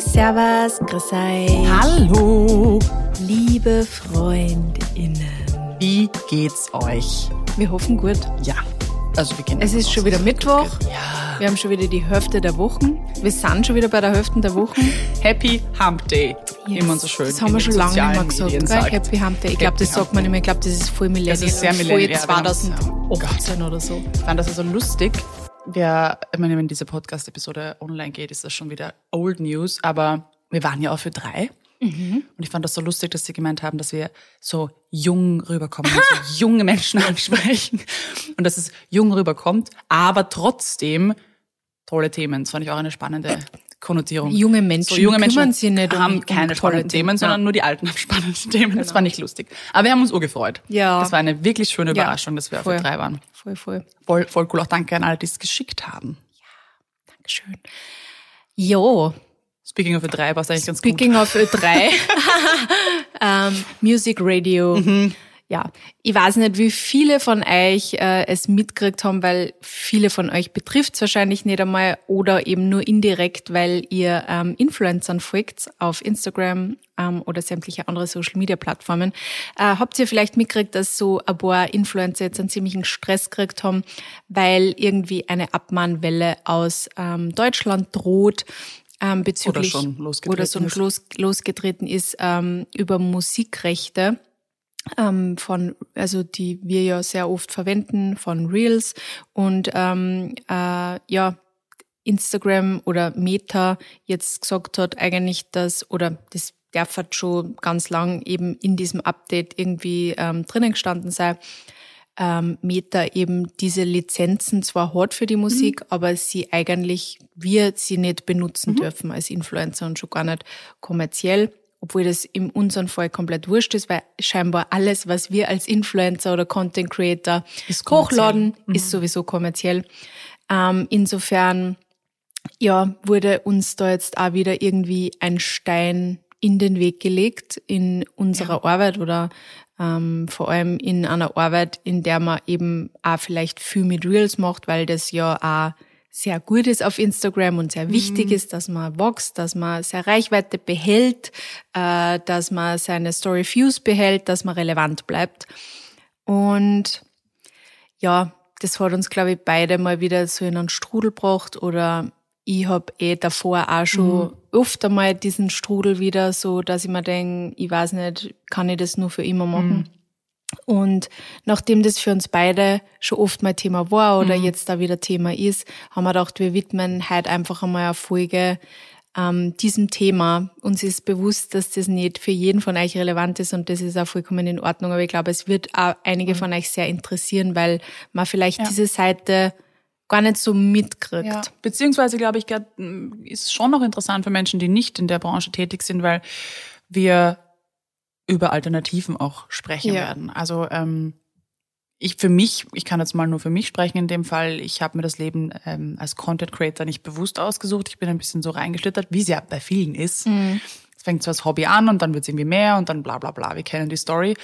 Servus, grüß euch. Hallo, Liebe Freundinnen. wie geht's euch? Wir hoffen gut. Ja, also wir kennen Es ist schon wieder Mittwoch. Ja. Wir haben schon wieder die Hälfte der Wochen. Wir sind schon wieder bei der Hälfte der Wochen. Happy Hump Day, Yes. man so schön Das haben wir schon lange nicht mehr gesagt. Medien gell? Happy Hump Day. Ich glaube, das sagt man nicht mehr. Ich glaube, das ist voll Millennial. Das ist sehr voll Millennial, ja, wir haben's, ja. 2018 oder so. Ich fand das so lustig. Wir, ich meine, wenn diese Podcast-Episode online geht, ist das schon wieder Old News, aber wir waren ja auch für drei. Mhm. Und ich fand das so lustig, dass sie gemeint haben, dass wir so jung rüberkommen, so junge Menschen ansprechen und dass es jung rüberkommt, aber trotzdem tolle Themen. Das fand ich auch eine spannende Konnotierung. Junge Menschen so, junge Menschen kümmern sich nicht um- haben um keine tolle spannenden Themen. Themen, sondern Ja. nur die Alten haben spannende Themen. Das war nicht lustig. Aber wir haben uns urgefreut. Ja. Das war eine wirklich schöne Ja, Überraschung, dass wir voll. für drei waren. Voll, voll. Voll, voll cool. Auch danke an alle, die es geschickt haben. Dankeschön. Jo, Speaking of E3 war es eigentlich ganz Speaking of Ö3, ähm, Music Radio. Mhm. Ja, ich weiß nicht, wie viele von euch äh, es mitgekriegt haben, weil viele von euch betrifft es wahrscheinlich nicht einmal oder eben nur indirekt, weil ihr ähm, Influencern folgt auf Instagram ähm, oder sämtliche andere Social-Media-Plattformen. Äh, habt ihr vielleicht mitgekriegt, dass so ein paar Influencer jetzt einen ziemlichen Stress gekriegt haben, weil irgendwie eine Abmahnwelle aus ähm, Deutschland droht? Ähm, bezüglich schon losgetreten oder ist. los, losgetreten ist ähm, über Musikrechte ähm, von, also die wir ja sehr oft verwenden, von Reels und ähm, äh, ja, Instagram oder Meta jetzt gesagt hat eigentlich, dass, oder das darf halt schon ganz lang eben in diesem Update irgendwie ähm, drinnen gestanden sein, ähm, Meta eben diese Lizenzen zwar hat für die Musik, aber sie eigentlich, wir sie nicht benutzen dürfen als Influencer und schon gar nicht kommerziell, obwohl das in unserem Fall komplett wurscht ist, weil scheinbar alles, was wir als Influencer oder Content Creator Ist hochladen, ist sowieso kommerziell. Ähm, insofern, ja, wurde uns da jetzt auch wieder irgendwie ein Stein in den Weg gelegt in unserer Arbeit oder ähm, vor allem in einer Arbeit, in der man eben auch vielleicht viel mit Reels macht, weil das ja auch sehr gut ist auf Instagram und sehr wichtig ist, dass man wächst, dass man seine Reichweite behält, äh, dass man seine Story Views behält, dass man relevant bleibt. Und ja, das hat uns, glaube ich, beide mal wieder so in einen Strudel gebracht oder ich hab eh davor auch schon oft einmal diesen Strudel wieder, so dass ich mir denke, ich weiß nicht, kann ich das nur für immer machen? Und nachdem das für uns beide schon oft mal Thema war oder jetzt da wieder Thema ist, haben wir gedacht, wir widmen heute einfach einmal eine Folge ähm, diesem Thema. Uns ist bewusst, dass das nicht für jeden von euch relevant ist und das ist auch vollkommen in Ordnung. Aber ich glaube, es wird auch einige von euch sehr interessieren, weil man vielleicht diese Seite gar nicht so mitkriegt. Ja, beziehungsweise glaube ich, ist schon noch interessant für Menschen, die nicht in der Branche tätig sind, weil wir über Alternativen auch sprechen Ja. werden. Also ähm, ich für mich, ich kann jetzt mal nur für mich sprechen in dem Fall, ich habe mir das Leben ähm, als Content Creator nicht bewusst ausgesucht. Ich bin ein bisschen so reingeschlittert, wie es ja bei vielen ist. Es fängt so als Hobby an und dann wird es irgendwie mehr und dann bla bla bla. Wir kennen die Story.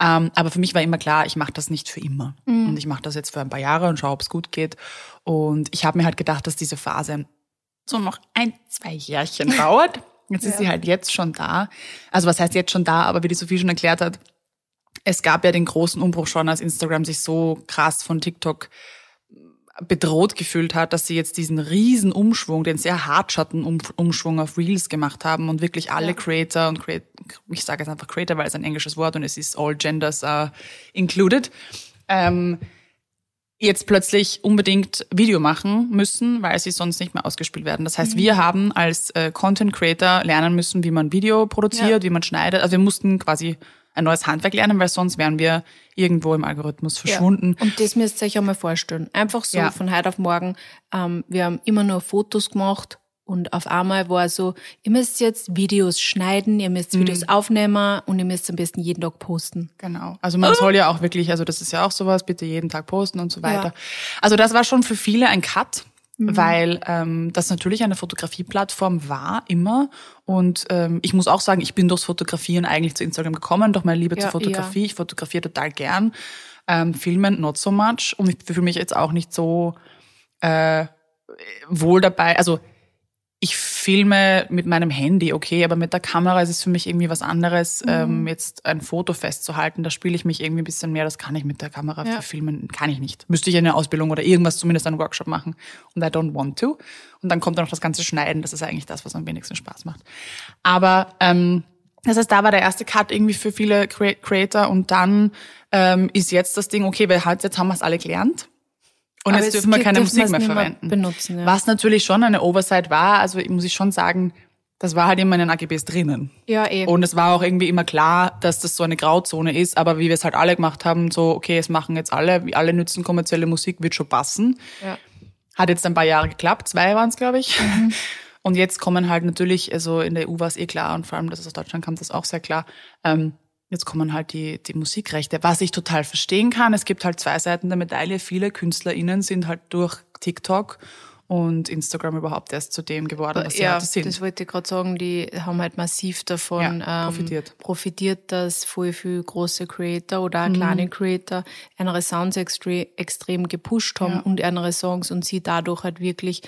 Ähm, aber für mich war immer klar, ich mache das nicht für immer. Und ich mache das jetzt für ein paar Jahre und schaue, ob es gut geht. Und ich habe mir halt gedacht, dass diese Phase so noch ein, zwei Jährchen dauert. Jetzt ist sie halt jetzt schon da. Also was heißt jetzt schon da, aber wie die Sophie schon erklärt hat, es gab ja den großen Umbruch schon, als Instagram sich so krass von TikTok bedroht gefühlt hat, dass sie jetzt diesen riesen Umschwung, den sehr hartschatten Um- Umschwung auf Reels gemacht haben und wirklich alle Creator und Creat ich sage jetzt einfach Creator, weil es ein englisches Wort und es ist all genders are included, ähm, jetzt plötzlich unbedingt Video machen müssen, weil sie sonst nicht mehr ausgespielt werden. Das heißt, wir haben als äh, Content Creator lernen müssen, wie man Video produziert, wie man schneidet. Also wir mussten quasi ein neues Handwerk lernen, weil sonst wären wir irgendwo im Algorithmus verschwunden. Und das müsst ihr euch einmal vorstellen. Einfach so Ja. von heute auf morgen. Ähm, wir haben immer nur Fotos gemacht und auf einmal war so, ihr müsst jetzt Videos schneiden, ihr müsst Mhm. Videos aufnehmen und ihr müsst am besten jeden Tag posten. Genau. Also man soll ja auch wirklich, also das ist ja auch sowas, bitte jeden Tag posten und so weiter. Also das war schon für viele ein Cut, weil ähm, das natürlich eine Fotografieplattform war immer. Und ähm, ich muss auch sagen, ich bin durchs Fotografieren eigentlich zu Instagram gekommen, durch meine Liebe Ja, zur Fotografie. Ich fotografiere total gern. Ähm, Filmen not so much. Und ich fühle mich jetzt auch nicht so äh, wohl dabei. Also ich filme mit meinem Handy, okay, aber mit der Kamera ist es für mich irgendwie was anderes, mhm. ähm, jetzt ein Foto festzuhalten. Da spiele ich mich irgendwie ein bisschen mehr. Das kann ich mit der Kamera ja. filmen, kann ich nicht. Müsste ich eine Ausbildung oder irgendwas, zumindest einen Workshop machen. Und I don't want to. Und dann kommt dann noch das ganze Schneiden. Das ist eigentlich das, was am wenigsten Spaß macht. Aber ähm, das heißt, da war der erste Cut irgendwie für viele Creator und dann ähm, ist jetzt das Ding, okay, weil halt jetzt haben wir es alle gelernt und jetzt, dürfen wir keine Musik mehr verwenden. Benutzen, ja. Was natürlich schon eine Oversight war, also muss ich schon sagen, das war halt immer in den AGBs drinnen. Ja, eben. Und es war auch irgendwie immer klar, dass das so eine Grauzone ist, aber wie wir es halt alle gemacht haben, so, okay, es machen jetzt alle, alle nützen kommerzielle Musik, wird schon passen. Ja. Hat jetzt ein paar Jahre geklappt, zwei waren es, glaube ich. Mhm. Und jetzt kommen halt natürlich, also in der EU war es eh klar und vor allem, dass es aus Deutschland kam, das auch sehr klar, ähm, Jetzt kommen halt die, die Musikrechte, was ich total verstehen kann. Es gibt halt zwei Seiten der Medaille. Viele KünstlerInnen sind halt durch TikTok und Instagram überhaupt erst zu dem geworden, was sie ja, heute sind. das wollte ich gerade sagen, die haben halt massiv davon ja, profitiert. Ähm, profitiert, dass voll viele große Creator oder auch mhm. kleine Creator andere Sounds extre extrem gepusht haben ja. und andere Songs und sie dadurch halt wirklich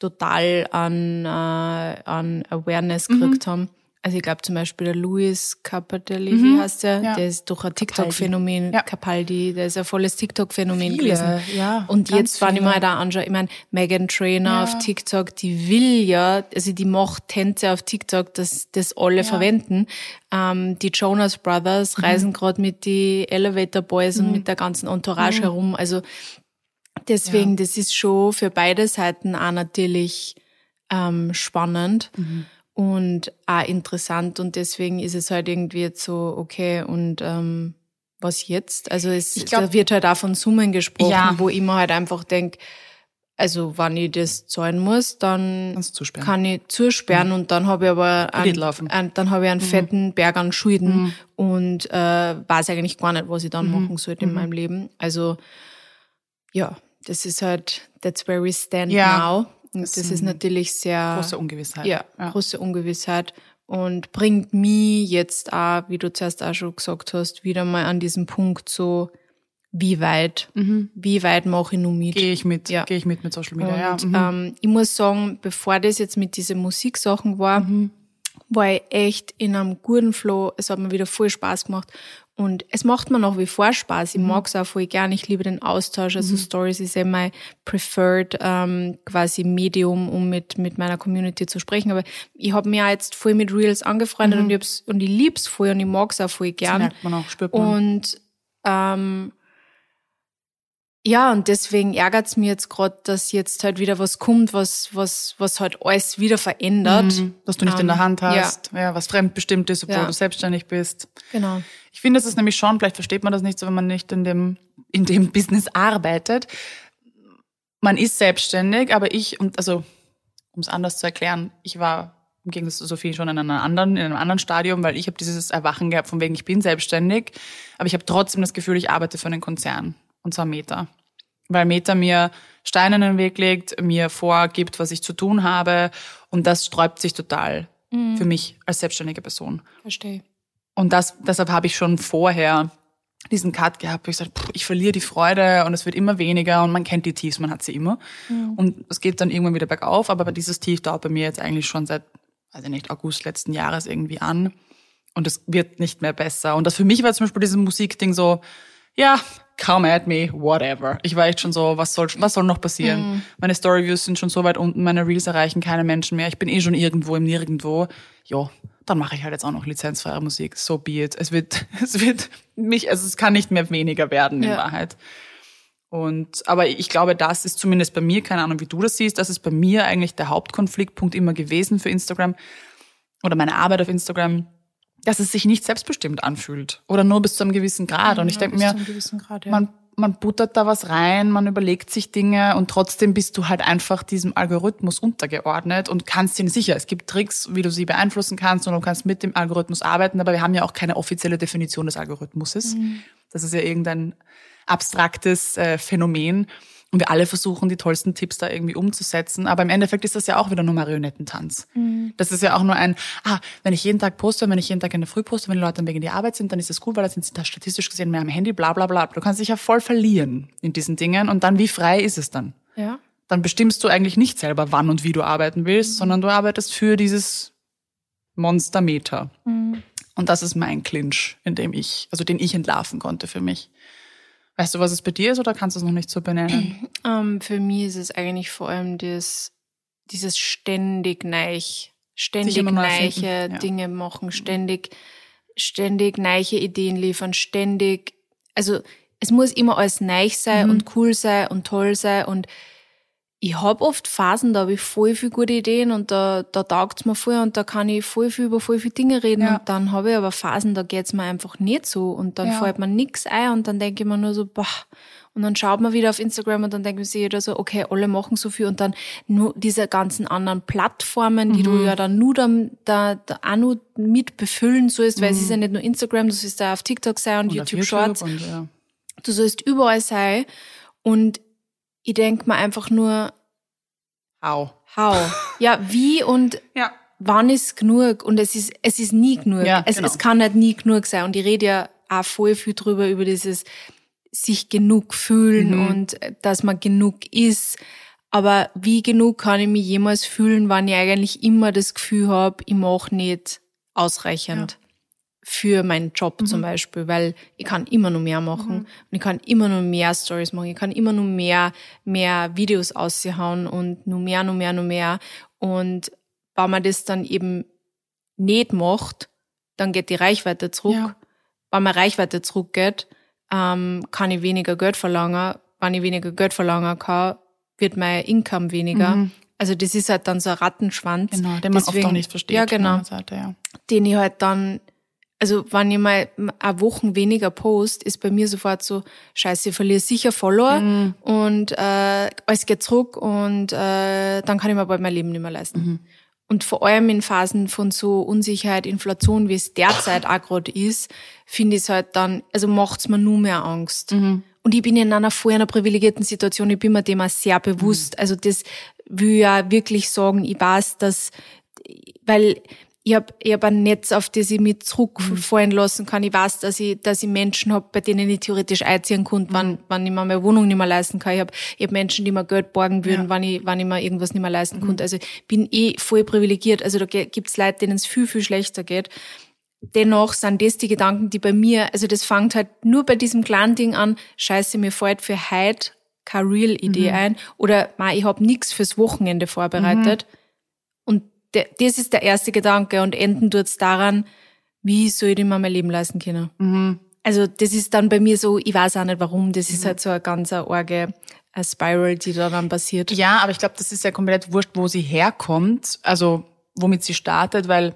total an, äh, an Awareness mhm. gekriegt haben. Also ich glaube zum Beispiel der Louis Capaldi, mhm. heißt der, ja. der ist doch ein TikTok-Phänomen, ja. Capaldi, der ist ein volles TikTok-Phänomen gewesen. Ja, und jetzt, wenn ich mal da anschaue, ich meine, Megan Trainer ja. auf TikTok, die will ja, also die macht Tänze auf TikTok, dass das alle ja. verwenden. Ähm, die Jonas Brothers mhm. reisen gerade mit die Elevator Boys mhm. und mit der ganzen Entourage mhm. herum. Also deswegen, das ist schon für beide Seiten auch natürlich ähm, spannend. Mhm und auch interessant und deswegen ist es halt irgendwie jetzt so, okay, und ähm, was jetzt? Also es glaub, da wird halt auch von Summen gesprochen, ja. wo ich mir halt einfach denk also wenn ich das zahlen muss, dann kann ich zusperren mhm. und dann habe ich aber einen, einen, dann habe ich einen mhm. fetten Berg an Schulden mhm. und äh, weiß eigentlich gar nicht, was ich dann mhm. machen sollte in mhm. meinem Leben. Also ja, das ist halt, that's where we stand ja. now. Das, das ist natürlich sehr große Ungewissheit. Ja, ja, große Ungewissheit und bringt mich jetzt auch, wie du zuerst auch schon gesagt hast, wieder mal an diesen Punkt so, wie weit, mhm. wie weit mache ich nun mit? Gehe ich mit, ja. gehe ich mit mit Social Media. Und, ja. Mhm. ähm, ich muss sagen, bevor das jetzt mit diesen Musiksachen war, mhm. war ich echt in einem guten Flow. Es hat mir wieder voll Spaß gemacht und es macht mir nach wie vor Spaß. Ich mhm. mag es auch voll gern. Ich liebe den Austausch. Also mhm. Stories ist ja mein preferred ähm, quasi Medium, um mit, mit meiner Community zu sprechen. Aber ich habe mir jetzt voll mit Reels angefreundet mhm. und ich hab's, und ich lieb's voll und ich mag's auch voll gern. Das merkt man auch, spürt man. Und ähm, ja, und deswegen ärgert's mir jetzt gerade, dass jetzt halt wieder was kommt, was, was, was halt alles wieder verändert. Mhm, was du nicht um, in der ähm, Hand hast, ja. ja was fremdbestimmt ist, obwohl ja. du selbstständig bist. Genau. Ich finde, das ist nämlich schon, vielleicht versteht man das nicht so, wenn man nicht in dem, in dem Business arbeitet. Man ist selbstständig, aber ich, und also, um es anders zu erklären, ich war im Gegensatz zu Sophie schon in einem anderen, in einem anderen Stadium, weil ich habe dieses Erwachen gehabt von wegen, ich bin selbstständig, aber ich habe trotzdem das Gefühl, ich arbeite für einen Konzern und zwar Meta. Weil Meta mir Steine in den Weg legt, mir vorgibt, was ich zu tun habe und das sträubt sich total mhm. für mich als selbstständige Person. Verstehe. Und das, deshalb habe ich schon vorher diesen Cut gehabt, wo ich gesagt, ich verliere die Freude und es wird immer weniger und man kennt die Tiefs, man hat sie immer. Mhm. Und es geht dann irgendwann wieder bergauf, aber dieses Tief dauert bei mir jetzt eigentlich schon seit, weiß ich nicht, August letzten Jahres irgendwie an. Und es wird nicht mehr besser. Und das für mich war zum Beispiel dieses Musikding so, ja, come at me, whatever. Ich war echt schon so, was soll, was soll noch passieren? Mhm. Meine Storyviews sind schon so weit unten, meine Reels erreichen keine Menschen mehr. Ich bin eh schon irgendwo im Nirgendwo. Ja, dann mache ich halt jetzt auch noch lizenzfreie Musik. So be it. Es wird, es wird mich, also es kann nicht mehr weniger werden in ja. Wahrheit. Und, aber ich glaube, das ist zumindest bei mir, keine Ahnung, wie du das siehst, das ist bei mir eigentlich der Hauptkonfliktpunkt immer gewesen für Instagram oder meine Arbeit auf Instagram dass es sich nicht selbstbestimmt anfühlt oder nur bis zu einem gewissen Grad. und ich denke mir, Grad, ja. man, man buttert da was rein, man überlegt sich Dinge und trotzdem bist du halt einfach diesem Algorithmus untergeordnet und kannst ihn sicher. Es gibt Tricks, wie du sie beeinflussen kannst und du kannst mit dem Algorithmus arbeiten, aber wir haben ja auch keine offizielle Definition des Algorithmuses. Mhm. Das ist ja irgendein abstraktes äh, Phänomen. Und wir alle versuchen, die tollsten Tipps da irgendwie umzusetzen. Aber im Endeffekt ist das ja auch wieder nur Marionettentanz. Mhm. Das ist ja auch nur ein, ah, wenn ich jeden Tag poste, wenn ich jeden Tag in der Früh poste, wenn die Leute dann wegen der Arbeit sind, dann ist das gut, weil dann sind sie da statistisch gesehen mehr am Handy, bla bla bla. Du kannst dich ja voll verlieren in diesen Dingen. Und dann, wie frei ist es dann? Ja. dann bestimmst du eigentlich nicht selber, wann und wie du arbeiten willst, mhm. sondern du arbeitest für dieses Monstermeter. Mhm. Und das ist mein Clinch, in dem ich, also den ich entlarven konnte für mich. Weißt du, was es bei dir ist oder kannst du es noch nicht so benennen? Um, ähm, für mich ist es eigentlich vor allem das, dieses ständig neich, ständig neiche ja. Dinge machen, ständig, ständig neiche Ideen liefern, ständig, also es muss immer alles neich sein mhm. und cool sein und toll sein und ich hab oft Phasen, da habe ich voll viel gute Ideen und da, da taugt's mir voll und da kann ich voll viel über voll viele Dinge reden. Ja. Und dann habe ich aber Phasen, da geht's mir einfach nicht so und dann ja. fällt mir nix ein und dann denke ich mir nur so, boah. Und dann schaut man wieder auf Instagram und dann denkt man sich jeder so, okay, alle machen so viel und dann nur diese ganzen anderen Plattformen, die mhm. du ja dann nur da, da, da auch nur mit befüllen sollst, mhm. weil es ist ja nicht nur Instagram, du sollst da auf TikTok sein und, und YouTube, YouTube Shorts. Und, ja. Du sollst überall sein und ich denk mir einfach nur, how? How? Ja, wie und ja. wann ist genug? Und es ist, es ist nie genug. Ja, es, genau. es kann nicht nie genug sein. Und ich rede ja auch voll viel drüber, über dieses sich genug fühlen mhm. und dass man genug ist. Aber wie genug kann ich mich jemals fühlen, wenn ich eigentlich immer das Gefühl habe, ich mache nicht ausreichend. Ja für meinen Job mhm. zum Beispiel, weil ich kann immer noch mehr machen mhm. und ich kann immer noch mehr Stories machen, ich kann immer noch mehr, mehr Videos aushauen und nur mehr, nur mehr, nur mehr. Und wenn man das dann eben nicht macht, dann geht die Reichweite zurück. Ja. Wenn man Reichweite zurückgeht, ähm, kann ich weniger Geld verlangen. Wenn ich weniger Geld verlangen kann, wird mein Income weniger. Mhm. Also das ist halt dann so ein Rattenschwanz. Genau, den man Deswegen, oft auch nicht versteht. Ja, genau. Seite, ja. Den ich halt dann also wenn ich mal eine Woche weniger post, ist bei mir sofort so, scheiße, ich verliere sicher Follower mhm. und äh, alles geht zurück und äh, dann kann ich mir bald mein Leben nicht mehr leisten. Mhm. Und vor allem in Phasen von so Unsicherheit, Inflation, wie es derzeit auch gerade ist, finde ich es halt dann, also macht's mir nur mehr Angst. Mhm. Und ich bin in einer vorher einer privilegierten Situation, ich bin mir dem auch sehr bewusst. Mhm. Also das will ja wirklich sagen, ich weiß, dass, weil ich habe ich hab ein Netz, auf das ich mich zurückfallen lassen kann. Ich weiß, dass ich, dass ich Menschen habe, bei denen ich theoretisch einziehen konnte, mhm. wann, wann ich mir meine Wohnung nicht mehr leisten kann. Ich habe ich hab Menschen, die mir Geld borgen würden, ja. wann, ich, wann ich mir irgendwas nicht mehr leisten mhm. konnte. Also bin eh voll privilegiert. Also da gibt's Leute, denen es viel, viel schlechter geht. Dennoch sind das die Gedanken, die bei mir, also das fängt halt nur bei diesem kleinen Ding an, scheiße, mir fällt für heute keine Real-Idee mhm. ein. Oder ma, ich habe nichts fürs Wochenende vorbereitet. Mhm das ist der erste Gedanke und enden tut's daran, wie soll ich mir mein Leben leisten können. Mhm. Also das ist dann bei mir so, ich weiß auch nicht warum, das ist mhm. halt so eine ganz arge eine Spiral, die da dann passiert. Ja, aber ich glaube, das ist ja komplett wurscht, wo sie herkommt, also womit sie startet, weil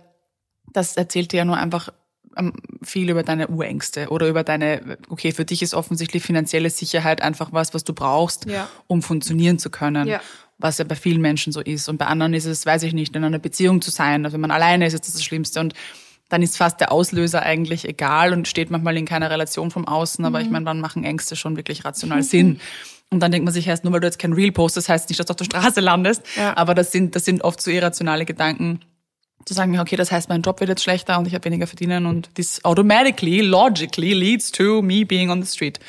das erzählt dir ja nur einfach ähm, viel über deine Urängste oder über deine, okay, für dich ist offensichtlich finanzielle Sicherheit einfach was, was du brauchst, ja. um funktionieren zu können. Ja was ja bei vielen Menschen so ist. Und bei anderen ist es, weiß ich nicht, in einer Beziehung zu sein. Also wenn man alleine ist, ist das das Schlimmste. Und dann ist fast der Auslöser eigentlich egal und steht manchmal in keiner Relation vom Außen. Aber mhm. ich meine, wann machen Ängste schon wirklich rational Sinn? Und dann denkt man sich erst, nur weil du jetzt kein Real postest, heißt nicht, dass du auf der Straße landest. Ja. Aber das sind, das sind oft so irrationale Gedanken, zu sagen, okay, das heißt, mein Job wird jetzt schlechter und ich habe weniger verdienen und this automatically, logically leads to me being on the street.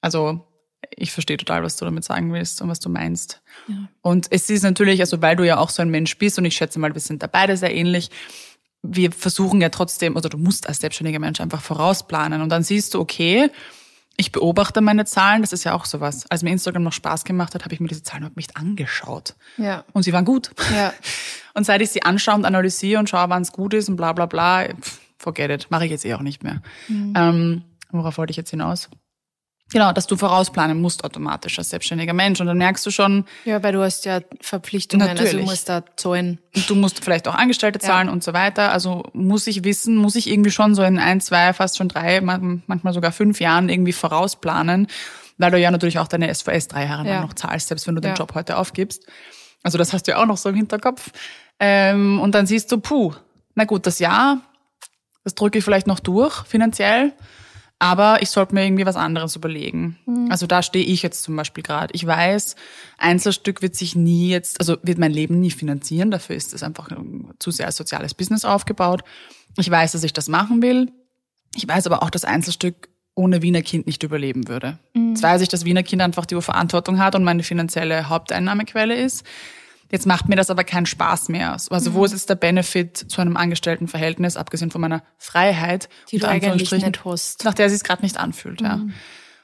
Also ich verstehe total, was du damit sagen willst und was du meinst. Ja. Und es ist natürlich, also weil du ja auch so ein Mensch bist und ich schätze mal, wir sind da beide sehr ähnlich, wir versuchen ja trotzdem, oder du musst als selbstständiger Mensch einfach vorausplanen und dann siehst du, okay, ich beobachte meine Zahlen, das ist ja auch sowas. Als mir Instagram noch Spaß gemacht hat, habe ich mir diese Zahlen überhaupt nicht angeschaut. Ja. Und sie waren gut. Ja. Und seit ich sie anschaue und analysiere und schaue, wann es gut ist und bla bla bla, forget it, mache ich jetzt eh auch nicht mehr. Mhm. Ähm, worauf wollte ich jetzt hinaus? Genau, dass du vorausplanen musst automatisch als selbstständiger Mensch. Und dann merkst du schon. Ja, weil du hast ja Verpflichtungen, natürlich. also du musst da zahlen. Und du musst vielleicht auch Angestellte zahlen ja. und so weiter. Also muss ich wissen, muss ich irgendwie schon so in ein, zwei, fast schon drei, manchmal sogar fünf Jahren irgendwie vorausplanen, weil du ja natürlich auch deine SVS drei Jahre ja. noch zahlst, selbst wenn du den ja. Job heute aufgibst. Also das hast du ja auch noch so im Hinterkopf. Ähm, und dann siehst du, puh, na gut, das Jahr, das drücke ich vielleicht noch durch finanziell. Aber ich sollte mir irgendwie was anderes überlegen. Mhm. Also da stehe ich jetzt zum Beispiel gerade. Ich weiß, Einzelstück wird sich nie jetzt, also wird mein Leben nie finanzieren. Dafür ist es einfach zu sehr als soziales Business aufgebaut. Ich weiß, dass ich das machen will. Ich weiß aber auch, dass Einzelstück ohne Wiener Kind nicht überleben würde. Mhm. Jetzt weiß ich, dass Wiener Kind einfach die Verantwortung hat und meine finanzielle Haupteinnahmequelle ist. Jetzt macht mir das aber keinen Spaß mehr. Also Mhm. wo ist jetzt der Benefit zu einem Angestelltenverhältnis, abgesehen von meiner Freiheit, Die du eigentlich nicht hast. nach der es sich gerade nicht anfühlt. Ja. Mhm.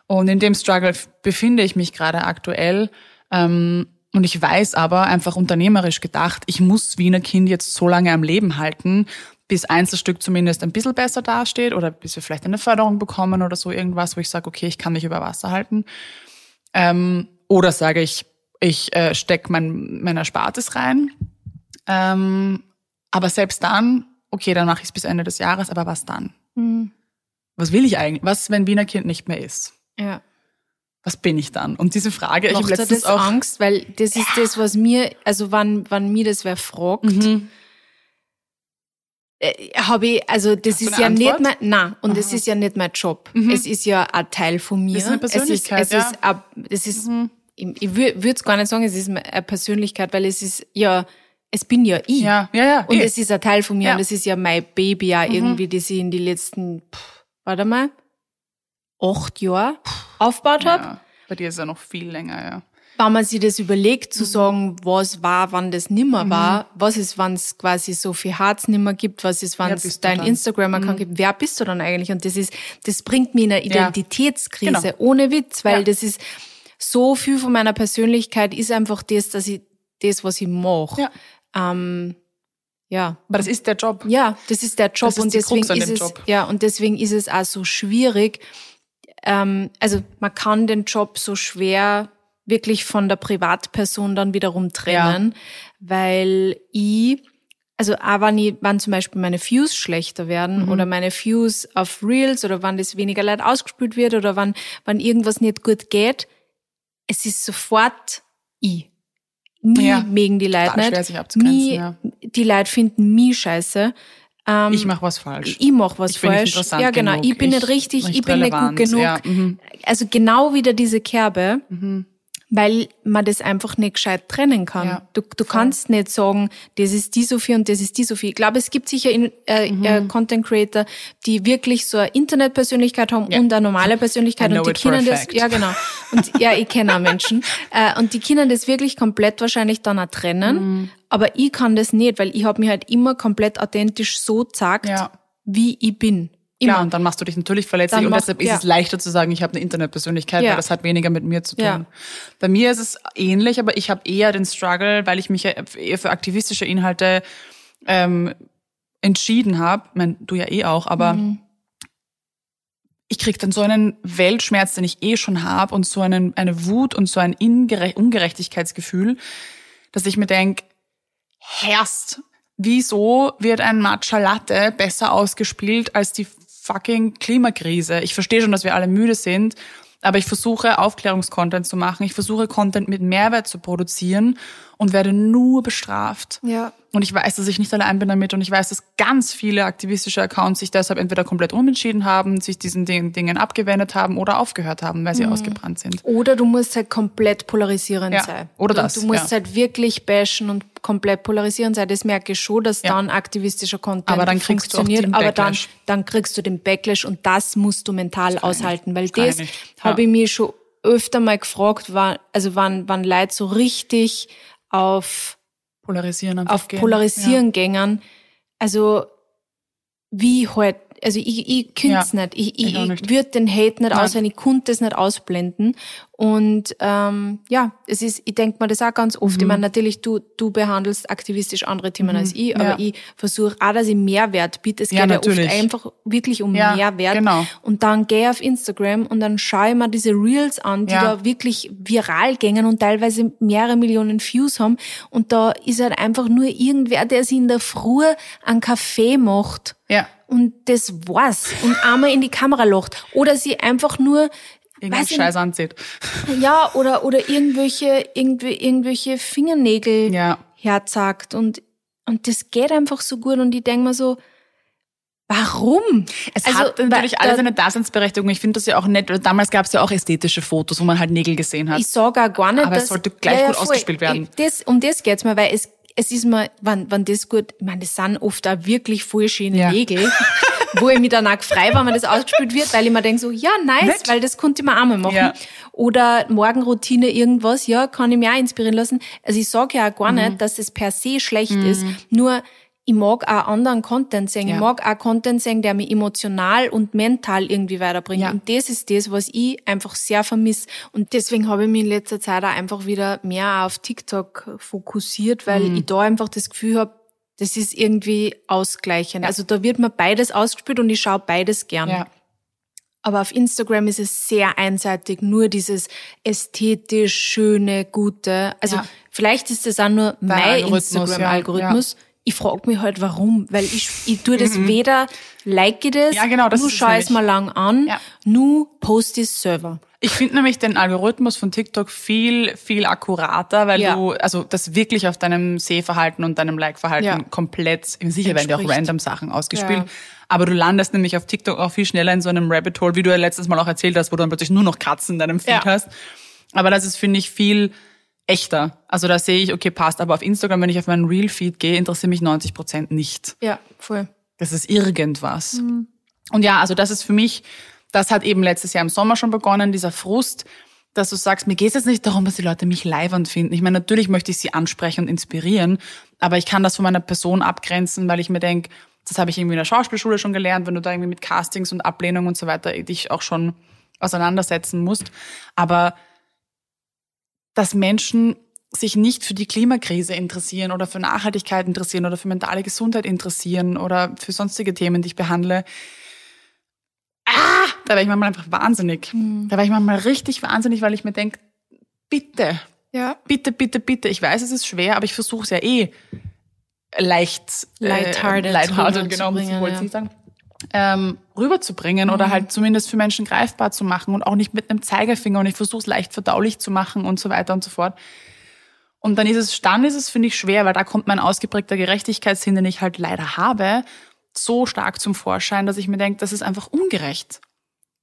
Und in dem Struggle befinde ich mich gerade aktuell. Ähm, und ich weiß aber einfach unternehmerisch gedacht, ich muss Wiener Kind jetzt so lange am Leben halten, bis Einzelstück zumindest ein bisschen besser dasteht oder bis wir vielleicht eine Förderung bekommen oder so irgendwas, wo ich sage, okay, ich kann mich über Wasser halten. Ähm, oder sage ich, ich äh, stecke mein, mein Erspartes rein. Ähm, aber selbst dann, okay, dann mache ich es bis Ende des Jahres, aber was dann? Mhm. Was will ich eigentlich? Was, wenn Wiener Kind nicht mehr ist? Ja. Was bin ich dann? Und diese Frage, ich habe Macht letztens das auch. Angst, weil das ist das, was mir, also wann, wann mir das wer fragt, Mhm. äh, habe ich, also das Hast ist ja nicht Antwort? mein, nein, und das Aha. ist ja nicht mein Job. Mhm. Es ist ja ein Teil von mir. Das ist eine Persönlichkeit, es ist, ja. es ist, ab- es ist, Mhm. Ich, ich würde es gar nicht sagen, es ist eine Persönlichkeit, weil es ist ja, es bin ja ich. Ja, ja, ja. Und eh. es ist ein Teil von mir Ja. und es ist ja mein Baby ja Mhm. irgendwie, das ich in die letzten, pff, warte mal, acht Jahre aufgebaut habe. ja. Bei dir ist ja noch viel länger, ja. Wenn man sich das überlegt, Mhm. zu sagen, was war, wann das nimmer war, was ist, wann es quasi so viel Harz nimmer gibt, was ist, wann es dein dann? Mhm. Instagram-Account gibt, wer bist du dann eigentlich? Und das ist, das bringt mich in eine Identitätskrise, Genau. ohne Witz, weil Ja. das ist, so viel von meiner Persönlichkeit ist einfach das, dass ich, das, was ich mache. Ja. Ähm, ja. Aber das ist der Job. Ja, das ist der Job ist und deswegen ist es Job. ja und deswegen ist es auch so schwierig. Ähm, also man kann den Job so schwer wirklich von der Privatperson dann wiederum trennen, weil ich also auch wenn, ich, wenn zum Beispiel meine Views schlechter werden Mhm. oder meine Views auf Reels oder wenn das weniger Leid ausgespielt wird oder wenn, wenn irgendwas nicht gut geht, es ist sofort ich. Nie Ja, mögen die Leute nicht. schwer, sich abzugrenzen, Nie, ja. Die Leute finden mich scheiße. Ähm, Ich mache was falsch. ich mach was Ich falsch. ja, genau. genug. Ich bin Ich- nicht richtig, nicht ich bin nicht gut genug. Ja, mhm. Also genau wieder diese Kerbe, weil man das einfach nicht gescheit trennen kann. Ja, du du kannst nicht sagen, das ist die Sophie und das ist die Sophie. Ich glaube, es gibt sicher in, äh, Mhm. äh, Content Creator, die wirklich so eine Internetpersönlichkeit haben Ja. und eine normale Persönlichkeit und die können das, ja genau. Und ja, ich kenne auch Menschen. Äh, und die können das wirklich komplett wahrscheinlich dann auch trennen. Mhm. Aber ich kann das nicht, weil ich habe mich halt immer komplett authentisch so gezeigt, Ja. wie ich bin. Immer. Klar, und dann machst du dich natürlich verletzlich und deshalb ist ja. es leichter zu sagen, ich habe eine Internetpersönlichkeit, Ja. weil das hat weniger mit mir zu tun. Ja. Bei mir ist es ähnlich, aber ich habe eher den Struggle, weil ich mich ja eher für aktivistische Inhalte ähm, entschieden habe. Ich mein, du ja eh auch, aber Mhm. ich krieg dann so einen Weltschmerz, den ich eh schon habe und so einen, eine Wut und so ein Ingere Ungerechtigkeitsgefühl, dass ich mir denk, Herrst, wieso wird ein Matcha Latte besser ausgespielt als die fucking Klimakrise? Ich verstehe schon, dass wir alle müde sind, aber ich versuche Aufklärungskontent zu machen. Ich versuche Content mit Mehrwert zu produzieren und werde nur bestraft. Ja. Und ich weiß, dass ich nicht allein bin damit und ich weiß, dass ganz viele aktivistische Accounts sich deshalb entweder komplett umentschieden haben, sich diesen Ding- Dingen abgewendet haben oder aufgehört haben, weil sie ausgebrannt sind. Oder du musst halt komplett polarisierend Ja, sein. oder und das, Du musst ja. halt wirklich bashen und komplett polarisierend sein. Das merke ich schon, dass Ja. dann aktivistischer Content Aber dann kriegst du funktioniert. aber dann, dann kriegst du den Backlash und das musst du mental aushalten. Weil kann das. Ja. habe ich mir schon öfter mal gefragt, wann, also wann, wann Leute so richtig auf Polarisieren auf gehen. Polarisieren gängern. Also wie halt, also ich, ich könnte Ja, nicht. Ich, ich ich, ich würde den Hate nicht Nein. auswählen, ich konnte das nicht ausblenden. Und ähm, ja, es ist, ich denke mir das auch ganz oft. Ich meine, natürlich, du, du behandelst aktivistisch andere Themen als ich, aber Mhm. Ja. ich versuche auch, dass ich Mehrwert biete. Es Ja, geht ja natürlich. oft einfach wirklich um Ja, Mehrwert. genau. Und dann gehe ich auf Instagram und dann schaue ich mir diese Reels an, die Ja. da wirklich viral gingen und teilweise mehrere Millionen Views haben. Und da ist halt einfach nur irgendwer, der sich in der Früh einen Kaffee macht. Ja. Und das war's. Und einmal in die Kamera lacht. Oder sie einfach nur, Irgendeinen Scheiß anzieht. ja, oder, oder irgendwelche, irgendwie, irgendwelche Fingernägel Ja. herzagt. Und, und das geht einfach so gut. Und ich denk mir so, warum? Es Also, hat natürlich weil alles da- eine Daseinsberechtigung. Ich finde das ja auch nett. Damals gab es ja auch ästhetische Fotos, wo man halt Nägel gesehen hat. Ich sage auch gar nicht, Aber es dass, sollte gleich gut ausgespielt werden. Ich, das, um das geht's mir, weil es, es ist mir, wenn, wenn das gut, ich meine, das sind oft auch wirklich voll schöne Ja. Nägel. wo ich mich danach frei, wenn mir das ausgespielt wird, weil ich mir denke so, ja, nice, Nett. weil das konnte ich mir auch mal machen. Ja. Oder Morgenroutine irgendwas, ja, kann ich mir auch inspirieren lassen. Also ich sage ja auch gar mhm. nicht, dass es per se schlecht mhm. ist. Nur ich mag auch anderen Content sehen. Ja. Ich mag auch Content sehen, der mich emotional und mental irgendwie weiterbringt. Ja. Und das ist das, was ich einfach sehr vermisse. Und deswegen habe ich mich in letzter Zeit auch einfach wieder mehr auf TikTok fokussiert, weil mhm. ich da einfach das Gefühl habe, das ist irgendwie ausgleichend. Ja. Also da wird mir beides ausgespielt und ich schaue beides gern. Aber auf Instagram ist es sehr einseitig, nur dieses ästhetisch, schöne, gute. Also vielleicht ist das auch nur mein Instagram-Algorithmus. Ich frage mich halt, warum, weil ich, ich tue das mhm. weder like ich das, ja, genau, das nur schaue es mal lang an, ja. nur poste es selber. Ich finde nämlich den Algorithmus von TikTok viel, viel akkurater, weil ja. du, also das wirklich auf deinem Sehverhalten und deinem Like-Verhalten ja. komplett, sicher werden dir auch random Sachen ausgespielt, ja. aber du landest nämlich auf TikTok auch viel schneller in so einem Rabbit Hole, wie du ja letztes Mal auch erzählt hast, wo du dann plötzlich nur noch Katzen in deinem Feed hast. Aber das ist, finde ich, viel, echter. Also da sehe ich, okay, passt. Aber auf Instagram, wenn ich auf meinen Real-Feed gehe, interessiert mich 90 Prozent nicht. Ja, voll. Das ist irgendwas. Mhm. Und ja, also das ist für mich, das hat eben letztes Jahr im Sommer schon begonnen, dieser Frust, dass du sagst, mir geht es jetzt nicht darum, dass die Leute mich leibernd finden. Ich meine, natürlich möchte ich sie ansprechen und inspirieren, aber ich kann das von meiner Person abgrenzen, weil ich mir denke, das habe ich irgendwie in der Schauspielschule schon gelernt, wenn du da irgendwie mit Castings und Ablehnung und so weiter dich auch schon auseinandersetzen musst. Aber dass Menschen sich nicht für die Klimakrise interessieren oder für Nachhaltigkeit interessieren oder für mentale Gesundheit interessieren oder für sonstige Themen, die ich behandle. Ah, da wäre ich manchmal einfach wahnsinnig. Mhm. Da wäre ich manchmal richtig wahnsinnig, weil ich mir denke, bitte, ja. bitte, bitte, bitte. Ich weiß, es ist schwer, aber ich versuche es ja eh leicht, lighthearted, äh, lighthearted genau, ich wohl ja. sagen ähm, rüberzubringen mhm. oder halt zumindest für Menschen greifbar zu machen und auch nicht mit einem Zeigefinger und ich versuche es leicht verdaulich zu machen und so weiter und so fort. Und dann ist es, dann ist es, finde ich, schwer, weil da kommt mein ausgeprägter Gerechtigkeitssinn, den ich halt leider habe, so stark zum Vorschein, dass ich mir denke, das ist einfach ungerecht.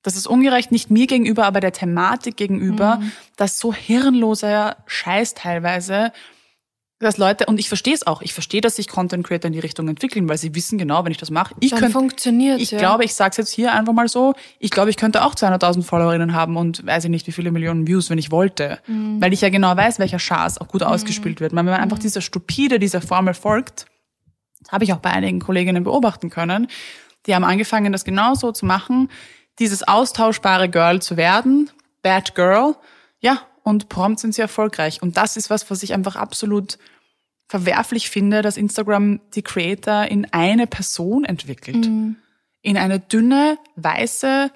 Das ist ungerecht nicht mir gegenüber, aber der Thematik gegenüber, mhm. dass so hirnloser Scheiß teilweise dass Leute, und ich verstehe es auch, ich verstehe, dass sich Content Creator in die Richtung entwickeln, weil sie wissen genau, wenn ich das mache, ich könnte, funktioniert, ich ja. glaube, ich sage es jetzt hier einfach mal so, ich glaube, ich könnte auch 200.000 Followerinnen haben und weiß ich nicht, wie viele Millionen Views, wenn ich wollte, mhm. weil ich ja genau weiß, welcher Schaß auch gut mhm. ausgespielt wird. Weil wenn man einfach mhm. dieser stupide, dieser Formel folgt, das habe ich auch bei einigen Kolleginnen beobachten können, die haben angefangen, das genau so zu machen, dieses austauschbare Girl zu werden, Bad Girl, ja, und prompt sind sie erfolgreich. Und das ist was, was ich einfach absolut verwerflich finde, dass Instagram die Creator in eine Person entwickelt. Mhm. In eine dünne, weiße,